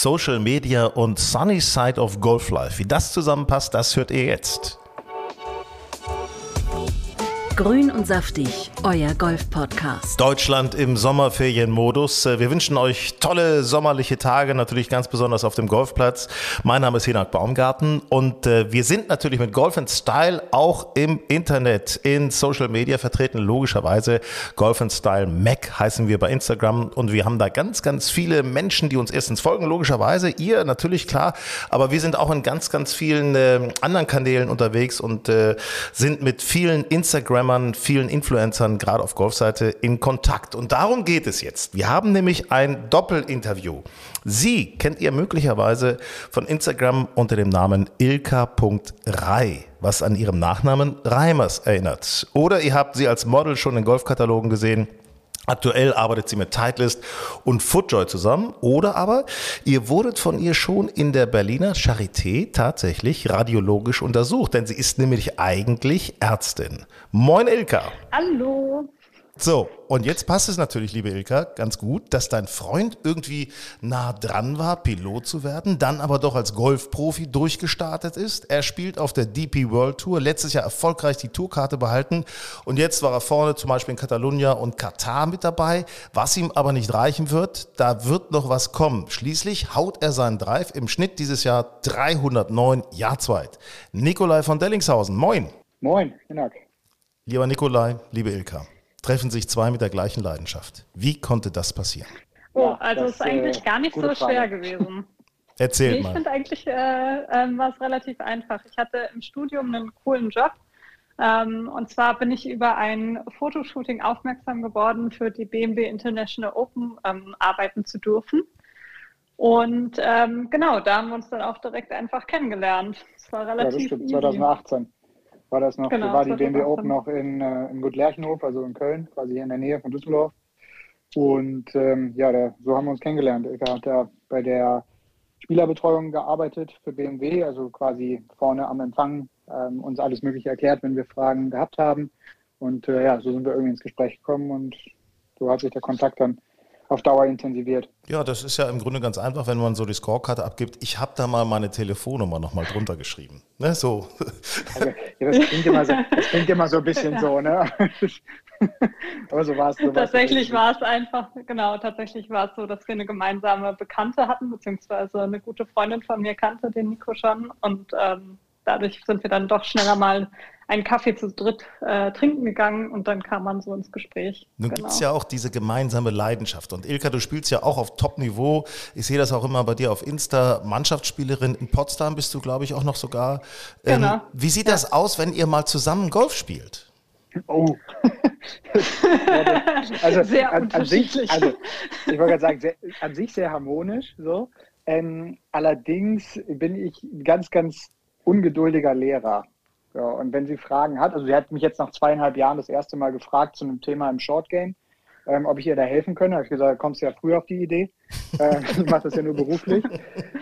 Social Media und Sunny Side of Golf Life. Wie das zusammenpasst, das hört ihr jetzt. Grün und saftig, euer Golf-Podcast. Deutschland im Sommerferienmodus. Äh, wir wünschen euch tolle sommerliche Tage, natürlich ganz besonders auf dem Golfplatz. Mein Name ist Hinak Baumgarten und äh, wir sind natürlich mit Golf and Style auch im Internet, in Social Media vertreten, logischerweise. Golf and Style Mac heißen wir bei Instagram und wir haben da ganz, ganz viele Menschen, die uns erstens folgen, logischerweise. Ihr natürlich klar, aber wir sind auch in ganz, ganz vielen äh, anderen Kanälen unterwegs und äh, sind mit vielen Instagram Instagrammern, vielen Influencern, gerade auf Golfseite, in Kontakt. Und darum geht es jetzt. Wir haben nämlich ein Doppelinterview. Sie kennt ihr möglicherweise von Instagram unter dem Namen ilka.rei, was an ihrem Nachnamen Reimers erinnert. Oder ihr habt sie als Model schon in Golfkatalogen gesehen. Aktuell arbeitet sie mit Titleist und Footjoy zusammen. Oder aber ihr wurdet von ihr schon in der Berliner Charité tatsächlich radiologisch untersucht, denn sie ist nämlich eigentlich Ärztin. Moin Ilka. Hallo. So, und jetzt passt es natürlich, liebe Ilka, ganz gut, dass dein Freund irgendwie nah dran war, Pilot zu werden, dann aber doch als Golfprofi durchgestartet ist. Er spielt auf der DP World Tour, letztes Jahr erfolgreich die Tourkarte behalten und jetzt war er vorne zum Beispiel in Catalunya und Katar mit dabei. Was ihm aber nicht reichen wird, da wird noch was kommen. Schließlich haut er seinen Drive im Schnitt dieses Jahr 309 Jahrzweit. Nikolai von Dellingshausen, moin. Moin, Hinak. Lieber Nikolai, liebe Ilka treffen sich zwei mit der gleichen Leidenschaft. Wie konnte das passieren? Oh, also es ist eigentlich äh, gar nicht so Frage. schwer gewesen. Erzähl nee, mal. Ich finde eigentlich äh, äh, war es relativ einfach. Ich hatte im Studium einen coolen Job. Ähm, und zwar bin ich über ein Fotoshooting aufmerksam geworden, für die BMW International Open ähm, arbeiten zu dürfen. Und ähm, genau, da haben wir uns dann auch direkt einfach kennengelernt. Es war relativ ja, das stimmt, 2018 war das noch, genau, war die BMW Open noch in, äh, in Gut Lerchenhof, also in Köln, quasi hier in der Nähe von Düsseldorf. Und ähm, ja, der, so haben wir uns kennengelernt. Er hat da bei der Spielerbetreuung gearbeitet für BMW, also quasi vorne am Empfang ähm, uns alles Mögliche erklärt, wenn wir Fragen gehabt haben. Und äh, ja, so sind wir irgendwie ins Gespräch gekommen und so hat sich der Kontakt dann auf Dauer intensiviert. Ja, das ist ja im Grunde ganz einfach, wenn man so die Scorekarte abgibt. Ich habe da mal meine Telefonnummer nochmal drunter geschrieben. Ne, so. Also, ja, das, klingt immer so, das klingt immer so ein bisschen so, ne? Aber so war es. So tatsächlich war es einfach, genau, tatsächlich war es so, dass wir eine gemeinsame Bekannte hatten, beziehungsweise eine gute Freundin von mir kannte den Nico schon. Und ähm, dadurch sind wir dann doch schneller mal einen Kaffee zu dritt äh, trinken gegangen und dann kam man so ins Gespräch. Nun genau. gibt es ja auch diese gemeinsame Leidenschaft. Und Ilka, du spielst ja auch auf Top-Niveau. Ich sehe das auch immer bei dir auf Insta. Mannschaftsspielerin in Potsdam bist du, glaube ich, auch noch sogar. Ähm, genau. Wie sieht ja. das aus, wenn ihr mal zusammen Golf spielt? Oh. also, sehr an, an sich, also ich wollte gerade sagen, sehr, an sich sehr harmonisch so. Ähm, allerdings bin ich ganz, ganz ungeduldiger Lehrer. Ja, und wenn sie Fragen hat, also sie hat mich jetzt nach zweieinhalb Jahren das erste Mal gefragt zu einem Thema im Short Game, ähm, ob ich ihr da helfen könne. Habe ich gesagt, kommst du ja früh auf die Idee. Äh, ich mache das ja nur beruflich.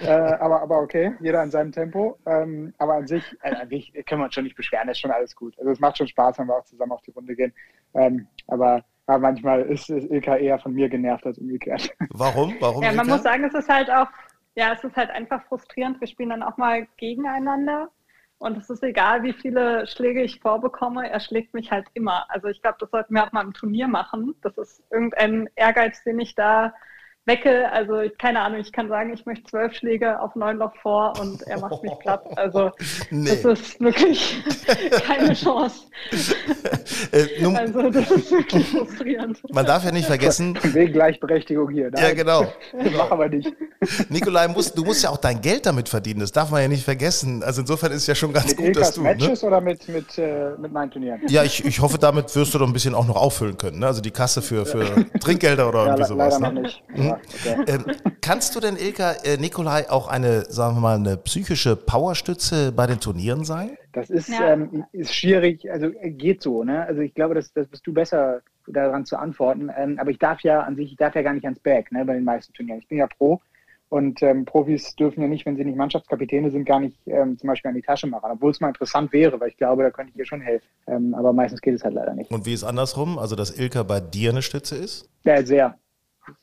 Äh, aber, aber okay, jeder in seinem Tempo. Ähm, aber an sich, äh, an sich können wir uns schon nicht beschweren, ist schon alles gut. Also es macht schon Spaß, wenn wir auch zusammen auf die Runde gehen. Ähm, aber ja, manchmal ist, ist Ilka eher von mir genervt als umgekehrt. Warum? Warum? Ja, man Ilka? muss sagen, es ist halt auch, ja, es ist halt einfach frustrierend. Wir spielen dann auch mal gegeneinander und es ist egal, wie viele Schläge ich vorbekomme, er schlägt mich halt immer. Also ich glaube, das sollten wir auch mal im Turnier machen. Das ist irgendein Ehrgeiz, den ich da wecke. Also keine Ahnung, ich kann sagen, ich möchte zwölf Schläge auf neun Loch vor und er macht mich platt. Also nee. das ist wirklich keine Chance. Äh, nun, also das ist wirklich frustrierend. Man darf ja nicht vergessen. Wegen Gleichberechtigung hier. Nein. Ja, genau. genau. Mach aber nicht. Nikolai, musst, du musst ja auch dein Geld damit verdienen. Das darf man ja nicht vergessen. Also insofern ist es ja schon ganz mit gut, Ilkas dass du. Ne? Matches ne? oder mit, mit, äh, mit meinen Turnieren? Ja, ich, ich hoffe, damit wirst du doch ein bisschen auch noch auffüllen können. Ne? Also die Kasse für, für Trinkgelder oder ja, irgendwie sowas. Leider ne? noch nicht. Mhm. Okay. Ähm, kannst du denn, Ilka, äh, Nikolai, auch eine, sagen wir mal, eine psychische Powerstütze bei den Turnieren sein? Das ist, ja. ähm, ist schwierig, also äh, geht so, ne? Also ich glaube, das, das bist du besser daran zu antworten. Ähm, aber ich darf ja an sich, ich darf ja gar nicht ans Back, ne, bei den meisten Turnieren. Ich bin ja Pro und ähm, Profis dürfen ja nicht, wenn sie nicht Mannschaftskapitäne sind, gar nicht ähm, zum Beispiel an die Tasche machen. Obwohl es mal interessant wäre, weil ich glaube, da könnte ich ihr schon helfen. Ähm, aber meistens geht es halt leider nicht. Und wie ist andersrum? Also, dass Ilka bei dir eine Stütze ist? Ja, sehr.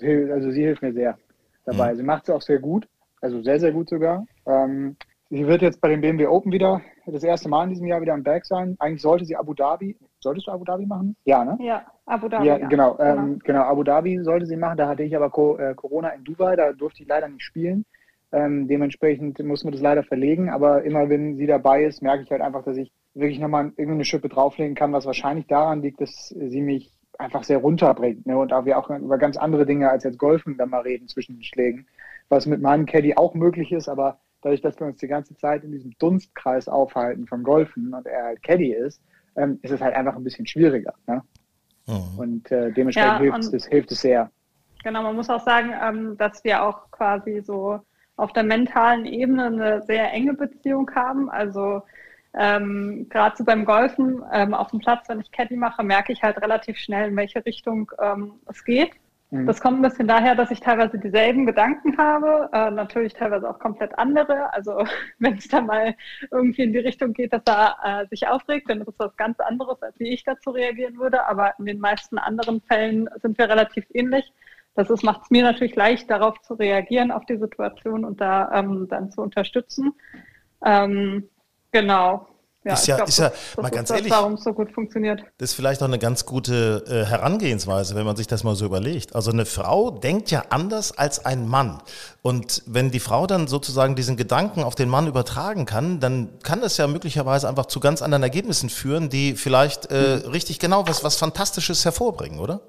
Also sie hilft mir sehr dabei. Mhm. Sie macht es auch sehr gut. also sehr, sehr gut sogar. Ähm, sie wird jetzt bei dem BMW Open wieder das erste Mal in diesem Jahr wieder am Berg sein. Eigentlich sollte sie Abu Dhabi, solltest du Abu Dhabi machen? Ja, ne? Ja, Abu Dhabi. Ja, ja. Genau, ähm, genau. genau. Abu Dhabi sollte sie machen. Da hatte ich aber Co äh, Corona in Dubai, da durfte ich leider nicht spielen. Ähm, dementsprechend muss man das leider verlegen. Aber immer wenn sie dabei ist, merke ich halt einfach, dass ich wirklich nochmal irgendwie eine Schippe drauflegen kann, was wahrscheinlich daran liegt, dass sie mich einfach sehr runterbringt. Ne? Und da wir auch über ganz andere Dinge als jetzt Golfen dann mal reden zwischen den Schlägen, was mit meinem Caddy auch möglich ist, aber dadurch, dass wir uns die ganze Zeit in diesem Dunstkreis aufhalten vom Golfen und er halt Caddy ist, ähm, ist es halt einfach ein bisschen schwieriger. Ne? Mhm. Und äh, dementsprechend ja, hilft, es, hilft es sehr. Genau, man muss auch sagen, ähm, dass wir auch quasi so auf der mentalen Ebene eine sehr enge Beziehung haben. Also ähm, gerade so beim Golfen ähm, auf dem Platz, wenn ich Caddy mache, merke ich halt relativ schnell, in welche Richtung ähm, es geht. Mhm. Das kommt ein bisschen daher, dass ich teilweise dieselben Gedanken habe, äh, natürlich teilweise auch komplett andere. Also wenn es dann mal irgendwie in die Richtung geht, dass er äh, sich aufregt, dann ist das was ganz anderes, als wie ich dazu reagieren würde. Aber in den meisten anderen Fällen sind wir relativ ähnlich. Das macht es mir natürlich leicht, darauf zu reagieren, auf die Situation und da ähm, dann zu unterstützen. Ähm, Genau. Ja, ist ja, glaub, ist ja das, mal das ganz ehrlich, warum es so gut funktioniert. Das ist vielleicht auch eine ganz gute äh, Herangehensweise, wenn man sich das mal so überlegt. Also eine Frau denkt ja anders als ein Mann. Und wenn die Frau dann sozusagen diesen Gedanken auf den Mann übertragen kann, dann kann das ja möglicherweise einfach zu ganz anderen Ergebnissen führen, die vielleicht äh, mhm. richtig genau was, was Fantastisches hervorbringen, oder?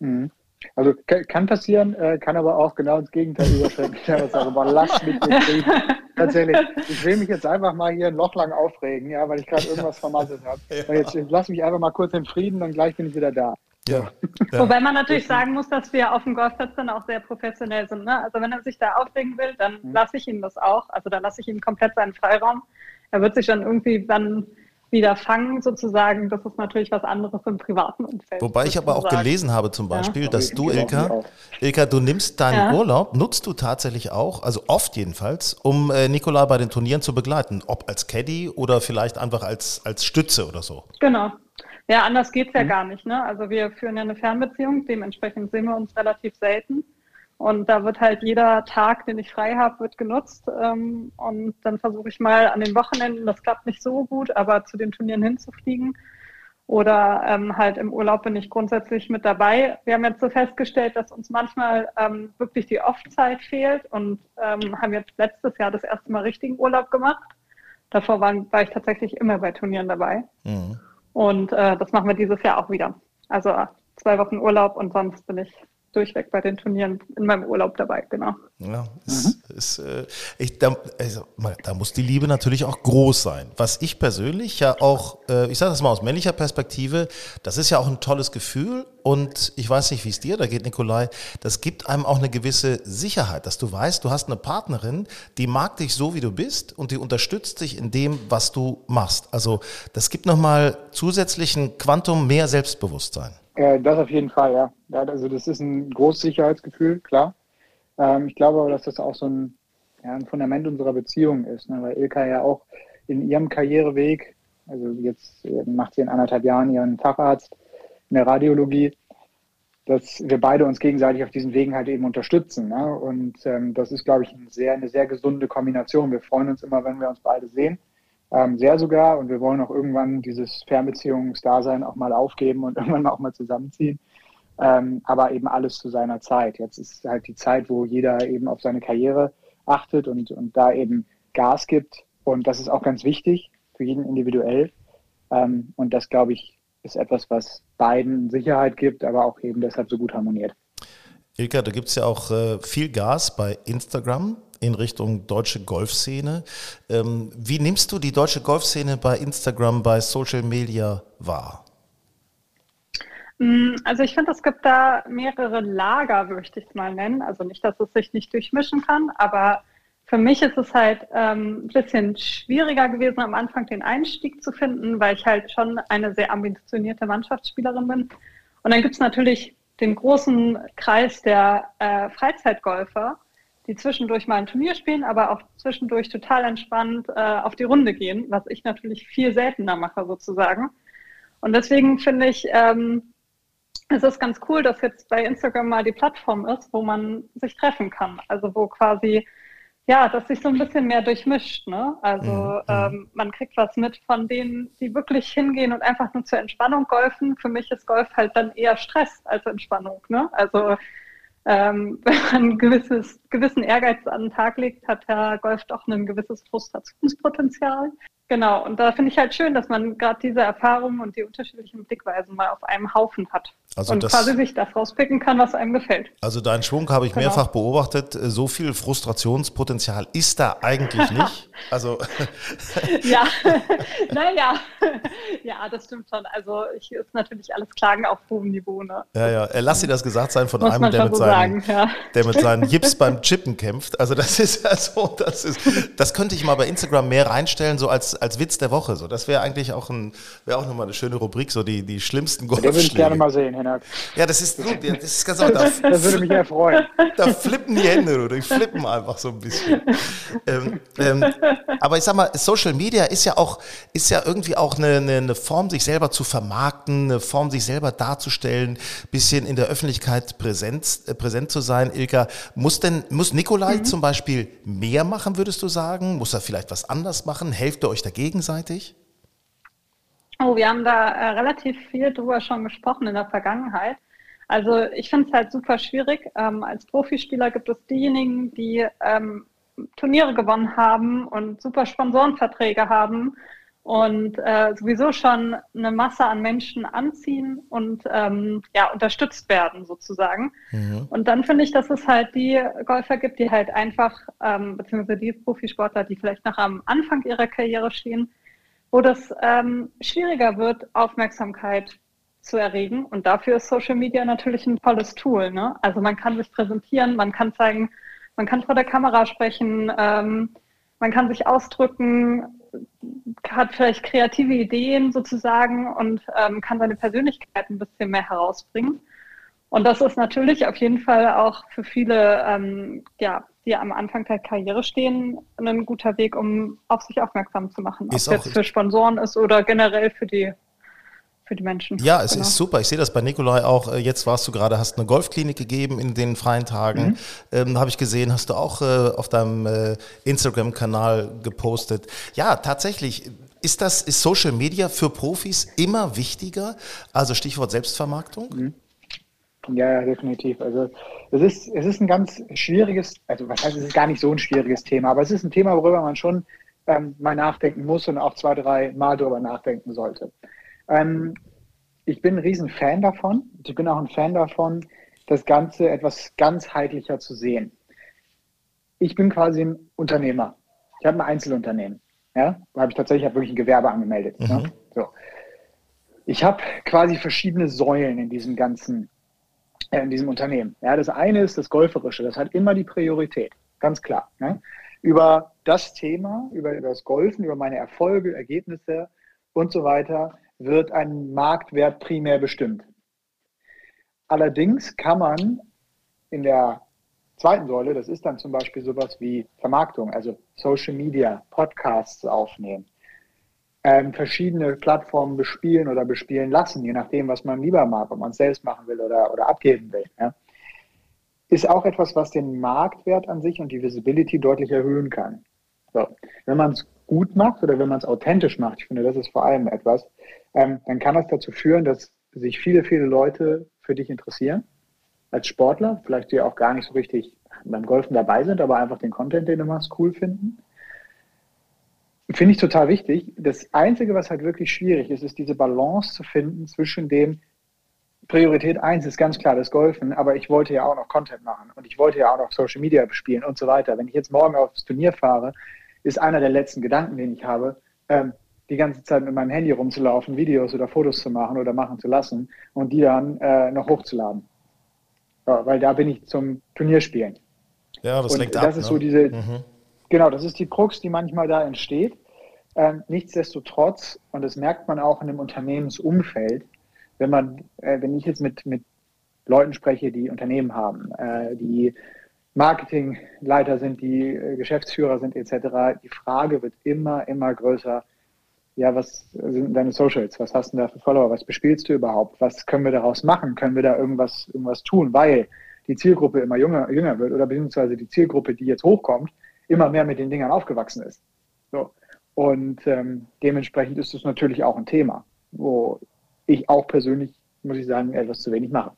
Mhm. Also kann passieren, äh, kann aber auch genau ins Gegenteil überschreiten. Lass mich nicht Tatsächlich. Ich will mich jetzt einfach mal hier ein Loch lang aufregen, ja, weil ich gerade irgendwas vermasselt habe. Ja. Jetzt, jetzt lass mich einfach mal kurz in Frieden und gleich bin ich wieder da. Ja. ja. Wobei man natürlich sagen muss, dass wir auf dem Golfplatz dann auch sehr professionell sind. Ne? Also wenn er sich da aufregen will, dann mhm. lasse ich ihm das auch. Also da lasse ich ihm komplett seinen Freiraum. Er wird sich dann irgendwie dann wieder fangen, sozusagen, das ist natürlich was anderes im privaten Umfeld. Wobei ich aber auch gelesen habe zum Beispiel, ja. dass du, Ilka, Ilka, du nimmst deinen ja. Urlaub, nutzt du tatsächlich auch, also oft jedenfalls, um äh, Nikolai bei den Turnieren zu begleiten, ob als Caddy oder vielleicht einfach als, als Stütze oder so. Genau. Ja, anders geht es ja mhm. gar nicht. Ne? Also wir führen ja eine Fernbeziehung, dementsprechend sehen wir uns relativ selten. Und da wird halt jeder Tag, den ich frei habe, wird genutzt. Ähm, und dann versuche ich mal an den Wochenenden, das klappt nicht so gut, aber zu den Turnieren hinzufliegen. Oder ähm, halt im Urlaub bin ich grundsätzlich mit dabei. Wir haben jetzt so festgestellt, dass uns manchmal ähm, wirklich die Off-Zeit fehlt und ähm, haben jetzt letztes Jahr das erste Mal richtigen Urlaub gemacht. Davor waren, war ich tatsächlich immer bei Turnieren dabei. Mhm. Und äh, das machen wir dieses Jahr auch wieder. Also zwei Wochen Urlaub und sonst bin ich durchweg bei den Turnieren in meinem Urlaub dabei, genau. Ja, ist, mhm. ist, äh, ich, da, also, da, muss die Liebe natürlich auch groß sein. Was ich persönlich ja auch, äh, ich sage das mal aus männlicher Perspektive, das ist ja auch ein tolles Gefühl und ich weiß nicht, wie es dir da geht, Nikolai, das gibt einem auch eine gewisse Sicherheit, dass du weißt, du hast eine Partnerin, die mag dich so, wie du bist und die unterstützt dich in dem, was du machst. Also das gibt nochmal zusätzlichen Quantum mehr Selbstbewusstsein. Äh, das auf jeden Fall, ja. ja. Also das ist ein großes Sicherheitsgefühl, klar. Ähm, ich glaube aber, dass das auch so ein, ja, ein Fundament unserer Beziehung ist, ne? weil Ilka ja auch in ihrem Karriereweg, also jetzt macht sie in anderthalb Jahren ihren Facharzt in der Radiologie, dass wir beide uns gegenseitig auf diesen Wegen halt eben unterstützen. Ne? Und ähm, das ist, glaube ich, eine sehr, eine sehr gesunde Kombination. Wir freuen uns immer, wenn wir uns beide sehen ähm, sehr sogar. Und wir wollen auch irgendwann dieses Fernbeziehungsdasein auch mal aufgeben und irgendwann auch mal zusammenziehen. Ähm, aber eben alles zu seiner Zeit. Jetzt ist halt die Zeit, wo jeder eben auf seine Karriere achtet und, und da eben Gas gibt. Und das ist auch ganz wichtig für jeden individuell. Ähm, und das, glaube ich, ist etwas, was beiden Sicherheit gibt, aber auch eben deshalb so gut harmoniert. Ilka, da gibt es ja auch äh, viel Gas bei Instagram in Richtung deutsche Golfszene. Ähm, wie nimmst du die deutsche Golfszene bei Instagram, bei Social Media wahr? Mm, also ich finde, es gibt da mehrere Lager, möchte ich es mal nennen. Also nicht, dass es sich nicht durchmischen kann, aber für mich ist es halt ähm, ein bisschen schwieriger gewesen, am Anfang den Einstieg zu finden, weil ich halt schon eine sehr ambitionierte Mannschaftsspielerin bin. Und dann gibt es natürlich den großen Kreis der äh, Freizeitgolfer, die zwischendurch mal ein Turnier spielen, aber auch zwischendurch total entspannt äh, auf die Runde gehen, was ich natürlich viel seltener mache sozusagen. Und deswegen finde ich, ähm, es ist ganz cool, dass jetzt bei Instagram mal die Plattform ist, wo man sich treffen kann. Also wo quasi ja, dass sich so ein bisschen mehr durchmischt. Ne? Also mhm. ähm, man kriegt was mit von denen, die wirklich hingehen und einfach nur zur Entspannung golfen. Für mich ist Golf halt dann eher Stress als Entspannung. Ne? Also ähm, wenn man gewisses, gewissen Ehrgeiz an den Tag legt, hat der Golf doch ein gewisses Frustrationspotenzial. Genau, und da finde ich halt schön, dass man gerade diese Erfahrungen und die unterschiedlichen Blickweisen mal auf einem Haufen hat. Also und das, quasi sich das rauspicken kann, was einem gefällt. Also deinen Schwung habe ich genau. mehrfach beobachtet. So viel Frustrationspotenzial ist da eigentlich nicht. Also ja, naja, ja, das stimmt schon. Also ich ist natürlich alles Klagen auf hohem Niveau. Ne? Ja, ja. Äh, lass dir das gesagt sein von Muss einem, der mit, so seinen, sagen, ja. der mit seinen Jips beim Chippen kämpft. Also das ist ja so, das ist, das könnte ich mal bei Instagram mehr reinstellen, so als als Witz der Woche. So, das wäre eigentlich auch ein, wäre auch nochmal eine schöne Rubrik, so die, die schlimmsten Golfschläge. Den würde ich gerne mal sehen, Henak. Ja, das ist, so, das ist ganz auch, da, Das würde mich erfreuen. Da flippen die Hände, oder? Die flippen einfach so ein bisschen. Ähm, ähm, aber ich sag mal, Social Media ist ja auch, ist ja irgendwie auch eine, eine, eine Form, sich selber zu vermarkten, eine Form, sich selber darzustellen, bisschen in der Öffentlichkeit präsent, äh, präsent zu sein. Ilka, muss denn, muss Nikolai mhm. zum Beispiel mehr machen, würdest du sagen? Muss er vielleicht was anders machen? Helft ihr euch da gegenseitig? Oh, wir haben da äh, relativ viel drüber schon gesprochen in der Vergangenheit. Also ich finde es halt super schwierig. Ähm, als Profispieler gibt es diejenigen, die ähm, Turniere gewonnen haben und super Sponsorenverträge haben und äh, sowieso schon eine Masse an Menschen anziehen und ähm, ja, unterstützt werden sozusagen. Mhm. Und dann finde ich, dass es halt die Golfer gibt, die halt einfach, ähm, beziehungsweise die Profisportler, die vielleicht noch am Anfang ihrer Karriere stehen, wo das ähm, schwieriger wird, Aufmerksamkeit zu erregen. Und dafür ist Social Media natürlich ein tolles Tool. Ne? Also man kann sich präsentieren, man kann zeigen, man kann vor der Kamera sprechen, ähm, man kann sich ausdrücken, hat vielleicht kreative Ideen sozusagen und ähm, kann seine Persönlichkeit ein bisschen mehr herausbringen. Und das ist natürlich auf jeden Fall auch für viele, ähm, ja, die am Anfang der Karriere stehen, ein guter Weg, um auf sich aufmerksam zu machen. Ob es jetzt für Sponsoren ist oder generell für die für die Menschen. Ja, es genau. ist super. Ich sehe das bei Nikolai auch. Äh, jetzt warst du gerade, hast eine Golfklinik gegeben in den freien Tagen. Mhm. Ähm, Habe ich gesehen, hast du auch äh, auf deinem äh, Instagram-Kanal gepostet. Ja, tatsächlich. Ist das, ist Social Media für Profis immer wichtiger? Also Stichwort Selbstvermarktung? Mhm. Ja, definitiv. Also es ist, es ist ein ganz schwieriges, also was heißt, es ist gar nicht so ein schwieriges Thema, aber es ist ein Thema, worüber man schon ähm, mal nachdenken muss und auch zwei, drei Mal darüber nachdenken sollte. Ähm, ich bin ein riesen Fan davon. Ich bin auch ein Fan davon, das Ganze etwas ganzheitlicher zu sehen. Ich bin quasi ein Unternehmer. Ich habe ein Einzelunternehmen. Ja, da habe ich tatsächlich hab wirklich ein Gewerbe angemeldet. Ne? Mhm. Ne? So. Ich habe quasi verschiedene Säulen in diesem ganzen, äh, in diesem Unternehmen. Ja, das eine ist das Golferische. Das hat immer die Priorität. Ganz klar. Ne? Über das Thema, über das Golfen, über meine Erfolge, Ergebnisse und so weiter wird ein Marktwert primär bestimmt. Allerdings kann man in der zweiten Säule, das ist dann zum Beispiel sowas wie Vermarktung, also Social Media, Podcasts aufnehmen, ähm, verschiedene Plattformen bespielen oder bespielen lassen, je nachdem, was man lieber mag, ob man es selbst machen will oder, oder abgeben will. Ja. Ist auch etwas, was den Marktwert an sich und die Visibility deutlich erhöhen kann. So. Wenn man es gut macht oder wenn man es authentisch macht, ich finde, das ist vor allem etwas, ähm, dann kann das dazu führen, dass sich viele, viele Leute für dich interessieren als Sportler, vielleicht die auch gar nicht so richtig beim Golfen dabei sind, aber einfach den Content, den du machst, cool finden. Finde ich total wichtig. Das Einzige, was halt wirklich schwierig ist, ist diese Balance zu finden zwischen dem, Priorität 1 ist ganz klar das Golfen, aber ich wollte ja auch noch Content machen und ich wollte ja auch noch Social Media bespielen und so weiter. Wenn ich jetzt morgen aufs Turnier fahre, ist einer der letzten Gedanken, den ich habe, ähm, die ganze Zeit mit meinem Handy rumzulaufen, Videos oder Fotos zu machen oder machen zu lassen und die dann äh, noch hochzuladen. Ja, weil da bin ich zum Turnierspielen. Ja, das lenkt ab. Das ist ne? so diese, mhm. genau, das ist die Krux, die manchmal da entsteht. Ähm, nichtsdestotrotz, und das merkt man auch in dem Unternehmensumfeld, wenn man, äh, wenn ich jetzt mit, mit Leuten spreche, die Unternehmen haben, äh, die Marketingleiter sind, die äh, Geschäftsführer sind etc., die Frage wird immer, immer größer, ja, was sind deine Socials? Was hast du da für Follower? Was bespielst du überhaupt? Was können wir daraus machen? Können wir da irgendwas, irgendwas tun? Weil die Zielgruppe immer jünger, jünger wird oder beziehungsweise die Zielgruppe, die jetzt hochkommt, immer mehr mit den Dingern aufgewachsen ist. So. Und ähm, dementsprechend ist es natürlich auch ein Thema, wo ich auch persönlich, muss ich sagen, etwas zu wenig mache.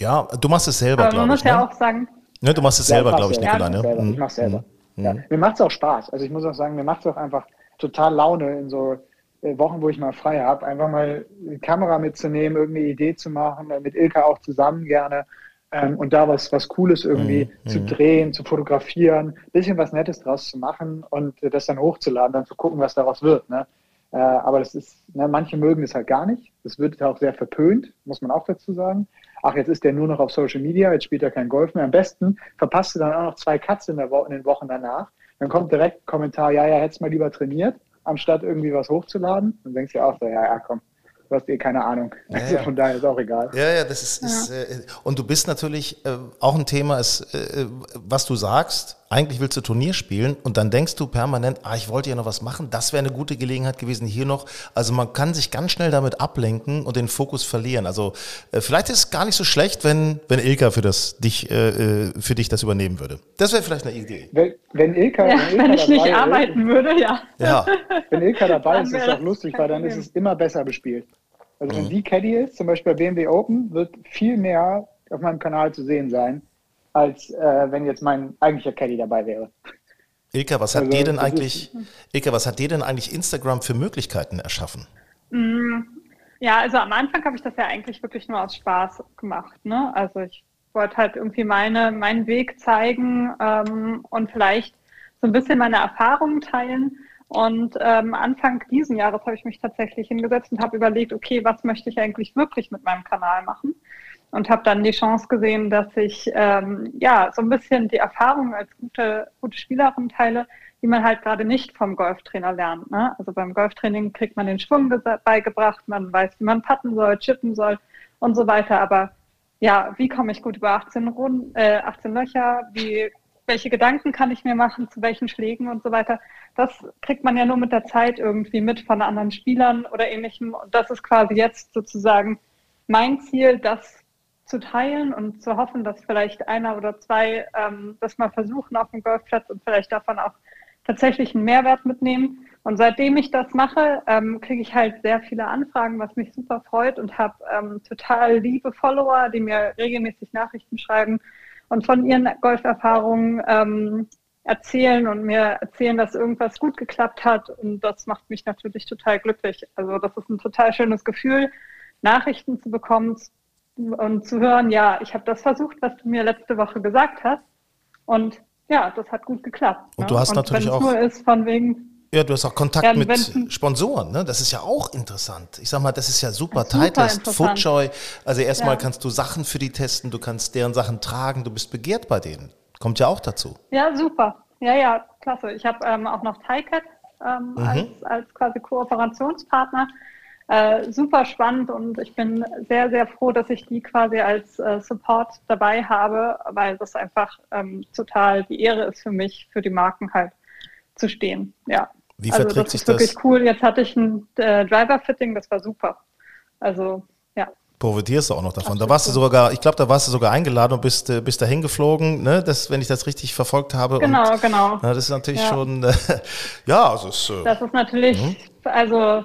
Ja, du machst es selber, glaube ich. Man muss ja ne? auch sagen. Ne, du machst es selber, glaube ich, Nikolai. Ne? Ich mhm. mache es selber. Mhm. Ja. Mir macht es auch Spaß. Also ich muss auch sagen, mir macht es auch einfach total Laune in so Wochen, wo ich mal frei habe, einfach mal die Kamera mitzunehmen, irgendeine Idee zu machen, äh, mit Ilka auch zusammen gerne ähm, und da was, was Cooles irgendwie mhm. zu drehen, zu fotografieren, bisschen was Nettes draus zu machen und das dann hochzuladen, dann zu gucken, was daraus wird. Ne? Äh, aber das ist, ne, manche mögen es halt gar nicht. Das wird auch sehr verpönt, muss man auch dazu sagen. Ach, jetzt ist der nur noch auf Social Media, jetzt spielt er kein Golf mehr. Am besten verpasst du dann auch noch zwei Cuts in, der Wo in den Wochen danach. Dann kommt direkt ein Kommentar, ja, ja, hättest mal lieber trainiert, anstatt irgendwie was hochzuladen. Dann denkst du ja auch so, ja, ja, komm, du hast eh keine Ahnung. Ja, also von daher ist auch egal. Ja, ja, das ist, ist äh, und du bist natürlich äh, auch ein Thema, ist, äh, was du sagst, eigentlich willst du Turnier spielen und dann denkst du permanent, ah, ich wollte ja noch was machen, das wäre eine gute Gelegenheit gewesen hier noch. Also man kann sich ganz schnell damit ablenken und den Fokus verlieren. Also äh, vielleicht ist es gar nicht so schlecht, wenn, wenn Ilka für das dich, äh, äh für dich das übernehmen würde. Das wäre vielleicht eine Idee. Wenn, wenn Ilka, ja, wenn, Ilka wenn ich nicht ist, arbeiten würde, ja. ja. Wenn Ilka dabei ist, ist es auch lustig, weil dann ist es immer besser bespielt. Also wenn mhm. die Caddy ist, zum Beispiel bei BMW Open, wird viel mehr auf meinem Kanal zu sehen sein, als äh, wenn jetzt mein eigentlicher Caddy dabei wäre. Ilka, was hat also, dir denn eigentlich, Ilka, was hat dir denn eigentlich Instagram für Möglichkeiten erschaffen? Mm, ja, also am Anfang habe ich das ja eigentlich wirklich nur aus Spaß gemacht. Ne? Also ich wollte halt irgendwie meine, meinen Weg zeigen ähm, und vielleicht so ein bisschen meine Erfahrungen teilen. Und ähm, Anfang diesen Jahres habe ich mich tatsächlich hingesetzt und habe überlegt, okay, was möchte ich eigentlich wirklich mit meinem Kanal machen? Und habe dann die Chance gesehen, dass ich ähm, ja so ein bisschen die Erfahrung als gute, gute Spielerin teile, die man halt gerade nicht vom Golftrainer lernt. Ne? Also beim Golftraining kriegt man den Schwung beigebracht, man weiß, wie man putten soll, chippen soll und so weiter. Aber ja, wie komme ich gut über 18, Runden, äh, 18 Löcher? Wie welche Gedanken kann ich mir machen, zu welchen Schlägen und so weiter. Das kriegt man ja nur mit der Zeit irgendwie mit von anderen Spielern oder ähnlichem. Und das ist quasi jetzt sozusagen mein Ziel, das zu teilen und zu hoffen, dass vielleicht einer oder zwei ähm, das mal versuchen auf dem Golfplatz und vielleicht davon auch tatsächlich einen Mehrwert mitnehmen. Und seitdem ich das mache, ähm, kriege ich halt sehr viele Anfragen, was mich super freut und habe ähm, total liebe Follower, die mir regelmäßig Nachrichten schreiben und von ihren Golferfahrungen ähm, erzählen und mir erzählen, dass irgendwas gut geklappt hat. Und das macht mich natürlich total glücklich. Also das ist ein total schönes Gefühl, Nachrichten zu bekommen und zu hören, ja, ich habe das versucht, was du mir letzte Woche gesagt hast. Und ja, das hat gut geklappt. Und ne? du hast und natürlich auch. Nur ist von wegen, ja, du hast auch Kontakt ja, mit Sponsoren, ne? Das ist ja auch interessant. Ich sag mal, das ist ja super. Titleist, Footjoy. Also erstmal ja. kannst du Sachen für die testen, du kannst deren Sachen tragen, du bist begehrt bei denen. Kommt ja auch dazu. Ja, super. Ja, ja, klasse. Ich habe ähm, auch noch TiCat ähm, mhm. als, als quasi Kooperationspartner. Äh, super spannend und ich bin sehr, sehr froh, dass ich die quasi als äh, Support dabei habe, weil das einfach ähm, total die Ehre ist für mich, für die Marken halt zu stehen. Ja. Wie also verträgt das ist wirklich das? cool. Jetzt hatte ich ein äh, Driver-Fitting, das war super. Also, ja. Profitierst du auch noch davon. Da warst du sogar, ich glaube, da warst du sogar eingeladen und bist, äh, bist dahin geflogen, ne? das, wenn ich das richtig verfolgt habe. Genau, und, genau. Na, das ist natürlich ja. schon, äh, ja, also ist, äh, Das ist natürlich, mhm. also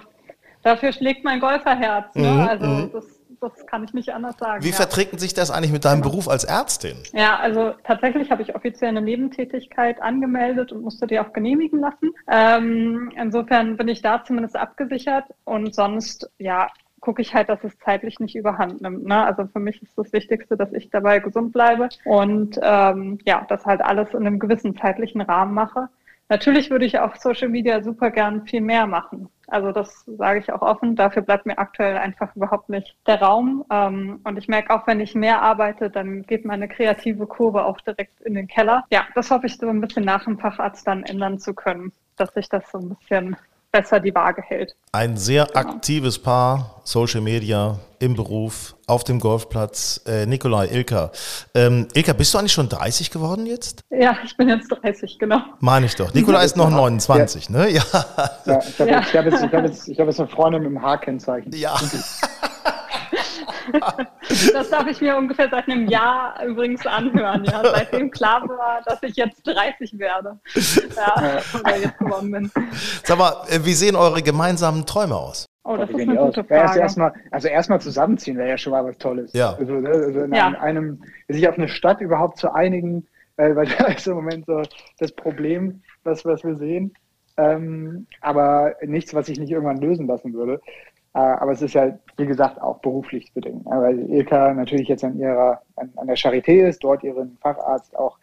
dafür schlägt mein Golferherz. Ne? Mhm, also mhm. das das kann ich nicht anders sagen. Wie ja. verträgt sich das eigentlich mit deinem Beruf als Ärztin? Ja, also tatsächlich habe ich offiziell eine Nebentätigkeit angemeldet und musste die auch genehmigen lassen. Ähm, insofern bin ich da zumindest abgesichert und sonst, ja, gucke ich halt, dass es zeitlich nicht überhand nimmt. Ne? Also für mich ist das Wichtigste, dass ich dabei gesund bleibe und ähm, ja, das halt alles in einem gewissen zeitlichen Rahmen mache. Natürlich würde ich auf Social Media super gern viel mehr machen. Also das sage ich auch offen. Dafür bleibt mir aktuell einfach überhaupt nicht der Raum. Ähm, und ich merke auch, wenn ich mehr arbeite, dann geht meine kreative Kurve auch direkt in den Keller. Ja, das hoffe ich so ein bisschen nach dem Facharzt dann ändern zu können, dass sich das so ein bisschen besser die Waage hält. Ein sehr genau. aktives Paar, Social Media, im Beruf, auf dem Golfplatz. Äh, Nikolai, Ilka. Ähm, Ilka, bist du eigentlich schon 30 geworden jetzt? Ja, ich bin jetzt 30, genau. Meine ich doch. Nikolai ist noch 29, ja. ne? Ja. ja ich habe ja. jetzt, hab jetzt, hab jetzt, hab jetzt eine Freundin mit dem H-Kennzeichen. Ja. das darf ich mir ungefähr seit einem Jahr übrigens anhören, ja, seitdem klar war, dass ich jetzt 30 werde. Ja, oder jetzt geworden bin. Sag mal, äh, wie sehen eure gemeinsamen Träume aus? Oh, das ist eine gute Frage. Ja, erstmal, also erstmal zusammenziehen wäre ja schon mal was Tolles. Ja. Also, ne, also in ja. einem, sich auf eine Stadt überhaupt zu einigen, weil da ist im Moment so das Problem, was, was wir sehen. Ähm, aber nichts, was ich nicht irgendwann lösen lassen würde. Äh, aber es ist ja, wie gesagt, auch beruflich bedingt. Ja, weil Ilka natürlich jetzt an ihrer, an, an, der Charité ist, dort ihren Facharzt auch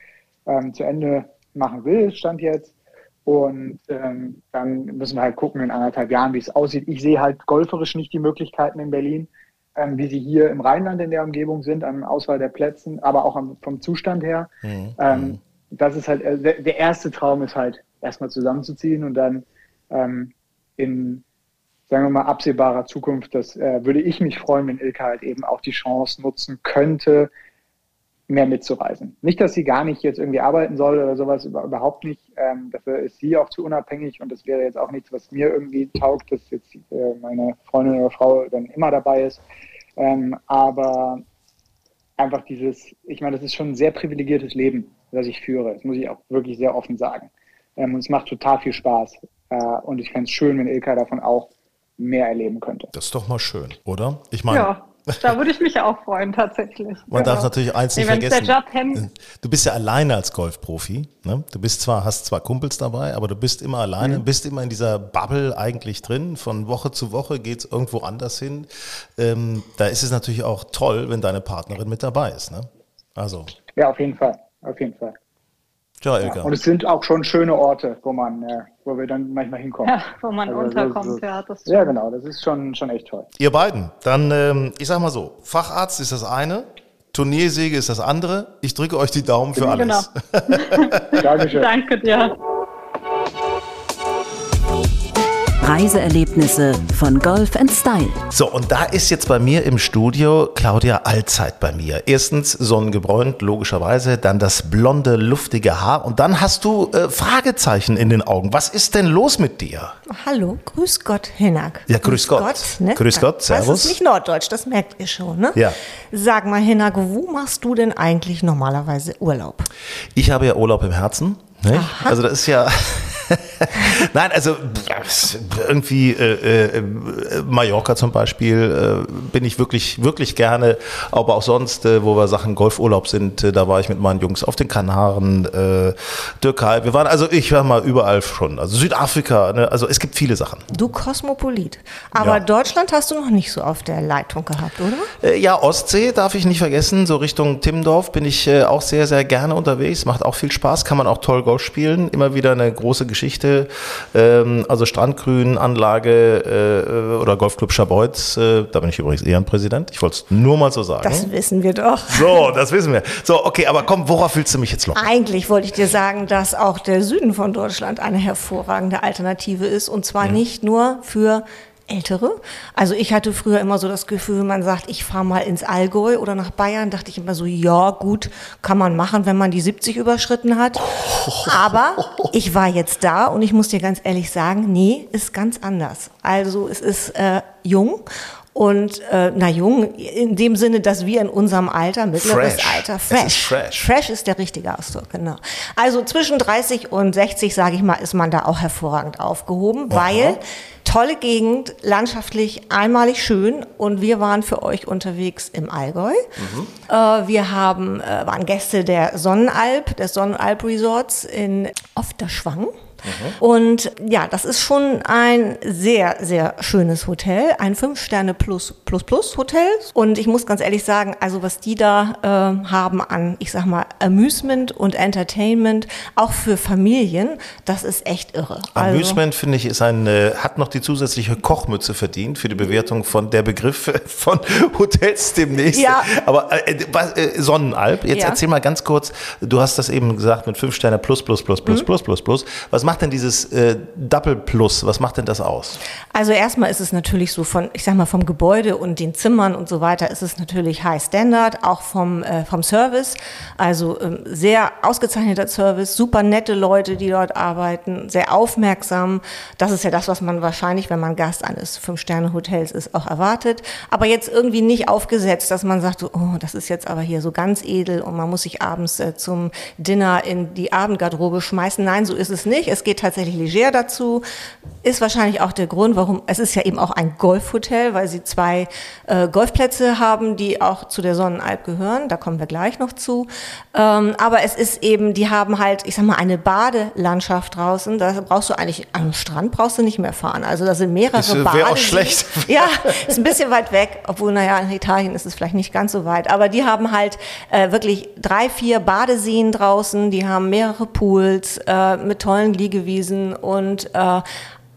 ähm, zu Ende machen will, stand jetzt. Und ähm, dann müssen wir halt gucken in anderthalb Jahren, wie es aussieht. Ich sehe halt golferisch nicht die Möglichkeiten in Berlin, ähm, wie sie hier im Rheinland in der Umgebung sind, an Auswahl der Plätzen, aber auch am, vom Zustand her. Mhm. Ähm, das ist halt, äh, der, der, erste Traum ist halt erstmal zusammenzuziehen und dann ähm, in, sagen wir mal, absehbarer Zukunft, das äh, würde ich mich freuen, wenn Ilka halt eben auch die Chance nutzen könnte, mehr mitzureisen. Nicht, dass sie gar nicht jetzt irgendwie arbeiten soll oder sowas, überhaupt nicht. Ähm, dafür ist sie auch zu unabhängig und das wäre jetzt auch nichts, was mir irgendwie taugt, dass jetzt äh, meine Freundin oder Frau dann immer dabei ist. Ähm, aber einfach dieses, ich meine, das ist schon ein sehr privilegiertes Leben, das ich führe. Das muss ich auch wirklich sehr offen sagen. Ähm, und es macht total viel Spaß. Äh, und ich fände es schön, wenn Ilka davon auch mehr erleben könnte. Das ist doch mal schön, oder? Ich meine. Ja. Da würde ich mich auch freuen, tatsächlich. Man genau. darf natürlich eins nicht nee, vergessen. Du bist ja alleine als Golfprofi. Ne? Du bist zwar, hast zwar Kumpels dabei, aber du bist immer alleine, mhm. bist immer in dieser Bubble eigentlich drin. Von Woche zu Woche geht es irgendwo anders hin. Ähm, da ist es natürlich auch toll, wenn deine Partnerin mit dabei ist. Ne? Also. Ja, auf jeden Fall. Auf jeden Fall. Ja, Ja, und es sind auch schon schöne Orte, wo man, äh, wo wir dann manchmal hinkommen. Ja, wo man also, unterkommt, so, so, ja. Das ja, genau, das ist schon, schon echt toll. Ihr beiden, dann, ähm, ich sag mal so, Facharzt ist das eine, Turniersäge ist das andere. Ich drücke euch die Daumen für genau. alles. Genau. Dankeschön. Danke dir. Reiseerlebnisse von Golf Style. So, und da ist jetzt bei mir im Studio Claudia Allzeit bei mir. Erstens sonnengebräunt, logischerweise, dann das blonde, luftige Haar und dann hast du äh, Fragezeichen in den Augen. Was ist denn los mit dir? Hallo, grüß Gott, Hinak. Ja, grüß, grüß Gott. Gott ne? Grüß Gott, servus. Das ist nicht Norddeutsch, das merkt ihr schon, ne? Ja. Sag mal, Hinak, wo machst du denn eigentlich normalerweise Urlaub? Ich habe ja Urlaub im Herzen. Also das ist ja... Nein, also irgendwie äh, äh, Mallorca zum Beispiel äh, bin ich wirklich, wirklich gerne, aber auch sonst, äh, wo wir Sachen Golfurlaub sind, äh, da war ich mit meinen Jungs auf den Kanaren, äh, Türkei, wir waren, also ich war mal überall schon, also Südafrika, ne? also es gibt viele Sachen. Du Kosmopolit, aber ja. Deutschland hast du noch nicht so auf der Leitung gehabt, oder? ja, Ostsee darf ich nicht vergessen, so Richtung Timmendorf bin ich auch sehr, sehr gerne unterwegs, macht auch viel Spaß, kann man auch toll Golf spielen, immer wieder eine große Geschichte. Ähm, also Strandgrünanlage äh, oder Golfclub Schabeutz, äh, da bin ich übrigens Ehrenpräsident. Ich wollte es nur mal so sagen. Das wissen wir doch. So, das wissen wir. So, okay, aber komm, worauf willst du mich jetzt locken? Eigentlich wollte ich dir sagen, dass auch der Süden von Deutschland eine hervorragende Alternative ist und zwar mhm. nicht nur für Ältere. Also ich hatte früher immer so das Gefühl, wenn man sagt, ich fahre mal ins Allgäu oder nach Bayern, dachte ich immer so, ja gut, kann man machen, wenn man die 70 überschritten hat. Aber ich war jetzt da und ich muss dir ganz ehrlich sagen, nee, ist ganz anders. Also es ist äh, jung und äh, na jung, in dem Sinne, dass wir in unserem Alter, mittleres fresh. Alter, fresh. Ist fresh. Fresh ist der richtige Ausdruck, genau. Also zwischen 30 und 60, sage ich mal, ist man da auch hervorragend aufgehoben, Aha. weil tolle Gegend, landschaftlich einmalig schön und wir waren für euch unterwegs im Allgäu. Mhm. Äh, wir haben, äh, waren Gäste der Sonnenalp, des Sonnenalp Resorts in Ofterschwang. Mhm. Und ja, das ist schon ein sehr, sehr schönes Hotel, ein Fünf-Sterne plus, plus, plus Hotel. Und ich muss ganz ehrlich sagen, also was die da äh, haben an, ich sag mal, Amusement und Entertainment, auch für Familien, das ist echt irre. Also, Amusement, finde ich, ist ein, äh, hat noch die zusätzliche Kochmütze verdient für die Bewertung von der Begriff von Hotels demnächst. Ja. Aber äh, was, äh, Sonnenalp, jetzt ja. erzähl mal ganz kurz, du hast das eben gesagt mit fünf Sterne plus, plus, plus, plus, mhm. Was macht macht denn dieses äh, Double Plus, was macht denn das aus? Also erstmal ist es natürlich so von, ich sag mal, vom Gebäude und den Zimmern und so weiter ist es natürlich High Standard, auch vom, äh, vom Service. Also ähm, sehr ausgezeichneter Service, super nette Leute, die dort arbeiten, sehr aufmerksam. Das ist ja das, was man wahrscheinlich, wenn man Gast eines Fünf-Sterne-Hotels ist, auch erwartet. Aber jetzt irgendwie nicht aufgesetzt, dass man sagt, oh, das ist jetzt aber hier so ganz edel und man muss sich abends äh, zum Dinner in die Abendgarderobe schmeißen. Nein, so ist es nicht. Es geht tatsächlich leger dazu. Ist wahrscheinlich auch der Grund, warum, es ist ja eben auch ein Golfhotel, weil sie zwei äh, Golfplätze haben, die auch zu der Sonnenalp gehören. Da kommen wir gleich noch zu. Ähm, aber es ist eben, die haben halt, ich sag mal, eine Badelandschaft draußen. Da brauchst du eigentlich, am Strand brauchst du nicht mehr fahren. Also da sind mehrere Das wäre auch schlecht. Ja, ist ein bisschen weit weg, obwohl, naja, in Italien ist es vielleicht nicht ganz so weit. Aber die haben halt äh, wirklich drei, vier Badeseen draußen, die haben mehrere Pools äh, mit tollen Liegewiesen und äh,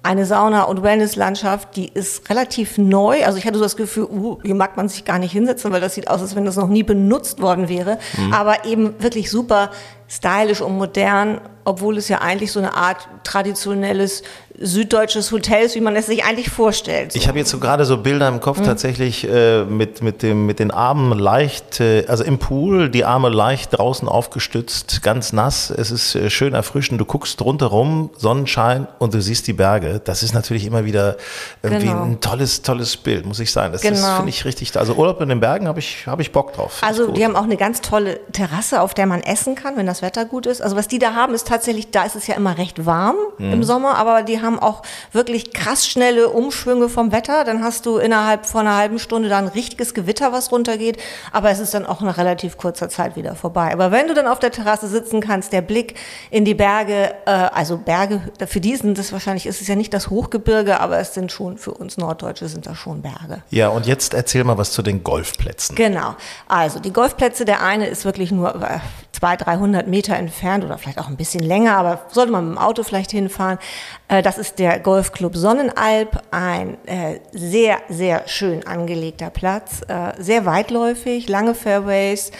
eine Sauna- und Wellnesslandschaft, die ist relativ neu. Also ich hatte so das Gefühl, uh, hier mag man sich gar nicht hinsetzen, weil das sieht aus, als wenn das noch nie benutzt worden wäre. Mhm. Aber eben wirklich super stylisch und modern, obwohl es ja eigentlich so eine Art traditionelles süddeutsches Hotels, wie man es sich eigentlich vorstellt. So. Ich habe jetzt so gerade so Bilder im Kopf mhm. tatsächlich äh, mit, mit, dem, mit den Armen leicht, äh, also im Pool, die Arme leicht draußen aufgestützt, ganz nass. Es ist äh, schön erfrischend. Du guckst rundherum, Sonnenschein und du siehst die Berge. Das ist natürlich immer wieder irgendwie genau. ein tolles, tolles Bild, muss ich sagen. Das genau. finde ich richtig. Also Urlaub in den Bergen habe ich, hab ich Bock drauf. Also die haben auch eine ganz tolle Terrasse, auf der man essen kann, wenn das Wetter gut ist. Also was die da haben, ist tatsächlich, da ist es ja immer recht warm mhm. im Sommer, aber die haben haben auch wirklich krass schnelle Umschwünge vom Wetter. Dann hast du innerhalb von einer halben Stunde da ein richtiges Gewitter, was runtergeht. Aber es ist dann auch nach relativ kurzer Zeit wieder vorbei. Aber wenn du dann auf der Terrasse sitzen kannst, der Blick in die Berge, äh, also Berge, für die sind das wahrscheinlich, ist es ja nicht das Hochgebirge, aber es sind schon, für uns Norddeutsche sind das schon Berge. Ja, und jetzt erzähl mal was zu den Golfplätzen. Genau. Also die Golfplätze, der eine ist wirklich nur 200, 300 Meter entfernt oder vielleicht auch ein bisschen länger, aber sollte man mit dem Auto vielleicht hinfahren. Äh, das ist der Golfclub Sonnenalp, ein äh, sehr, sehr schön angelegter Platz, äh, sehr weitläufig, lange Fairways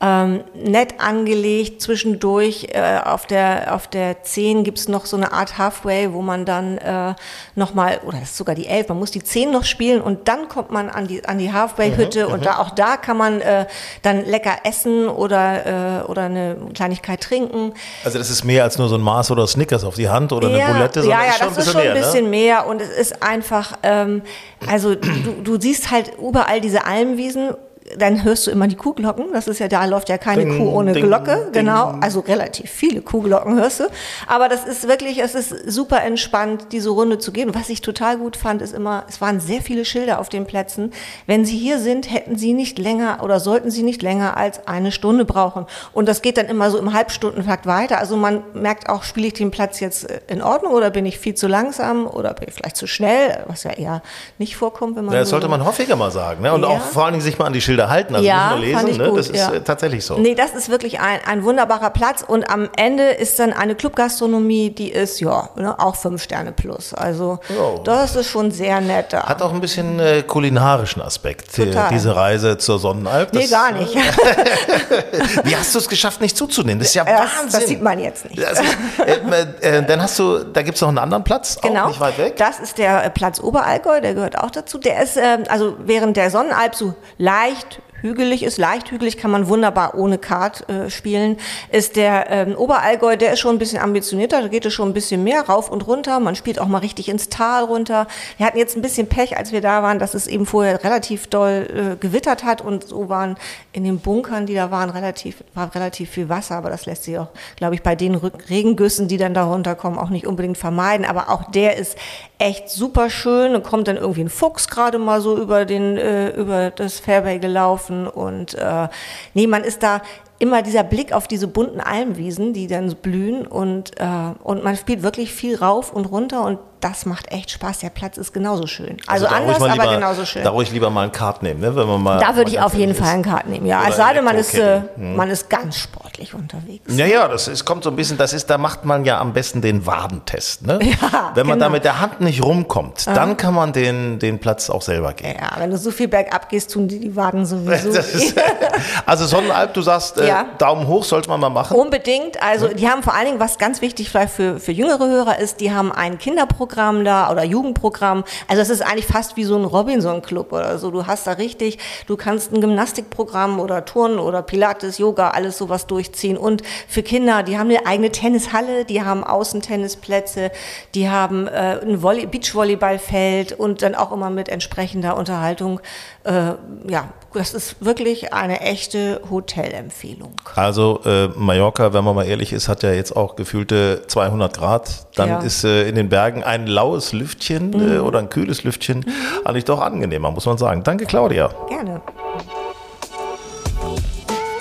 ähm, nett angelegt. Zwischendurch äh, auf, der, auf der 10 gibt's noch so eine Art Halfway, wo man dann äh, nochmal, oder das ist sogar die 11, man muss die 10 noch spielen und dann kommt man an die, an die Halfway-Hütte mhm, und da, auch da kann man äh, dann lecker essen oder, äh, oder eine Kleinigkeit trinken. Also das ist mehr als nur so ein Maß oder Snickers auf die Hand oder ja, eine Bulette, sondern ja, ja, ist schon das ist schon ein bisschen ne? mehr und es ist einfach, ähm, also du, du siehst halt überall diese Almwiesen dann hörst du immer die Kuhglocken. Das ist ja, da läuft ja keine ding, Kuh ohne ding, Glocke. Ding. Genau. Also relativ viele Kuhglocken hörst du. Aber das ist wirklich, es ist super entspannt, diese Runde zu gehen. Was ich total gut fand, ist immer, es waren sehr viele Schilder auf den Plätzen. Wenn Sie hier sind, hätten Sie nicht länger oder sollten Sie nicht länger als eine Stunde brauchen. Und das geht dann immer so im Halbstundenfakt weiter. Also man merkt auch, spiele ich den Platz jetzt äh, in Ordnung oder bin ich viel zu langsam oder bin ich vielleicht zu schnell, was ja eher nicht vorkommt, wenn man. Ja, das sollte man häufiger mal sagen. Ne? Und ja. auch vor allen Dingen sich mal an die Schilder Schilder halten, also ja, nicht nur lesen. Ne? Gut, das ist ja. Äh, tatsächlich so. Nee, das ist wirklich ein, ein wunderbarer Platz und am Ende ist dann eine Clubgastronomie, die ist ja ne, auch fünf Sterne plus. Also oh. das ist schon sehr nett da. Hat auch ein bisschen äh, kulinarischen Aspekt, äh, Total. diese Reise zur Sonnenalp. Das, nee, gar nicht. Wie hast du es geschafft, nicht zuzunehmen? Das ist ja Wahnsinn. Das sieht man jetzt nicht. Also, äh, äh, dann hast du, da gibt es noch einen anderen Platz, genau. auch nicht weit weg. Das ist der Platz Oberallgäu, der gehört auch dazu. Der ist ähm, also während der Sonnenalp so leicht To. Hügelig ist, leicht hügelig, kann man wunderbar ohne Kart äh, spielen, ist der ähm, Oberallgäu, der ist schon ein bisschen ambitionierter, da geht es schon ein bisschen mehr rauf und runter, man spielt auch mal richtig ins Tal runter. Wir hatten jetzt ein bisschen Pech, als wir da waren, dass es eben vorher relativ doll äh, gewittert hat und so waren in den Bunkern, die da waren, relativ, war relativ viel Wasser, aber das lässt sich auch, glaube ich, bei den Regengüssen, die dann da runterkommen, auch nicht unbedingt vermeiden, aber auch der ist echt super schön, da kommt dann irgendwie ein Fuchs gerade mal so über den, äh, über das Fairway gelaufen laufen und äh, nee, man ist da immer dieser Blick auf diese bunten Almwiesen, die dann blühen und, äh, und man spielt wirklich viel rauf und runter und das macht echt Spaß. Der Platz ist genauso schön. Also, also anders, lieber, aber genauso schön. Da ruhig lieber mal ein Kart nehmen, ne? wenn man mal. Da würde ich auf jeden Fall ein Kart nehmen, ja. Es sei denn, man ist, äh, hm. man ist ganz sportlich. sportlich unterwegs. Ja, ja, das ist, kommt so ein bisschen, das ist, da macht man ja am besten den Wadentest. Ne? Ja, wenn man genau. da mit der Hand nicht rumkommt, ah. dann kann man den, den Platz auch selber gehen. Ja, wenn du so viel bergab gehst, tun die, die Waden sowieso. Ist, also Sonnenalp, du sagst, äh, ja. Daumen hoch sollte man mal machen. Unbedingt. Also die haben vor allen Dingen, was ganz wichtig vielleicht für, für jüngere Hörer ist, die haben ein Kinderprogramm da oder Jugendprogramm. Also es ist eigentlich fast wie so ein Robinson-Club oder so. Du hast da richtig, du kannst ein Gymnastikprogramm oder Turnen oder Pilates, Yoga, alles sowas durchziehen. Und für Kinder, die haben eine eigene Tennishalle, die haben Außentennisplätze, die haben äh, ein Volley Beachvolleyballfeld und dann auch immer mit entsprechender Unterhaltung. Äh, ja, das ist wirklich eine echte Hotelempfehlung. Also äh, Mallorca, wenn man mal ehrlich ist, hat ja jetzt auch gefühlte 200 Grad. Dann ja. ist äh, in den Bergen ein laues Lüftchen mhm. äh, oder ein kühles Lüftchen mhm. eigentlich doch angenehmer, muss man sagen. Danke, Claudia. Gerne.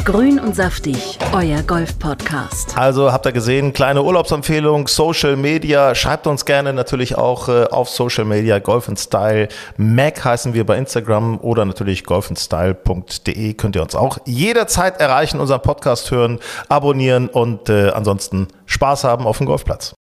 Grün und saftig, euer Golf-Podcast. Also habt ihr gesehen, kleine Urlaubsempfehlung, Social Media. Schreibt uns gerne natürlich auch äh, auf Social Media Golf Style. Mac heißen wir bei Instagram oder natürlich golfandstyle.de könnt ihr uns auch jederzeit erreichen, unseren Podcast hören, abonnieren und äh, ansonsten Spaß haben auf dem Golfplatz.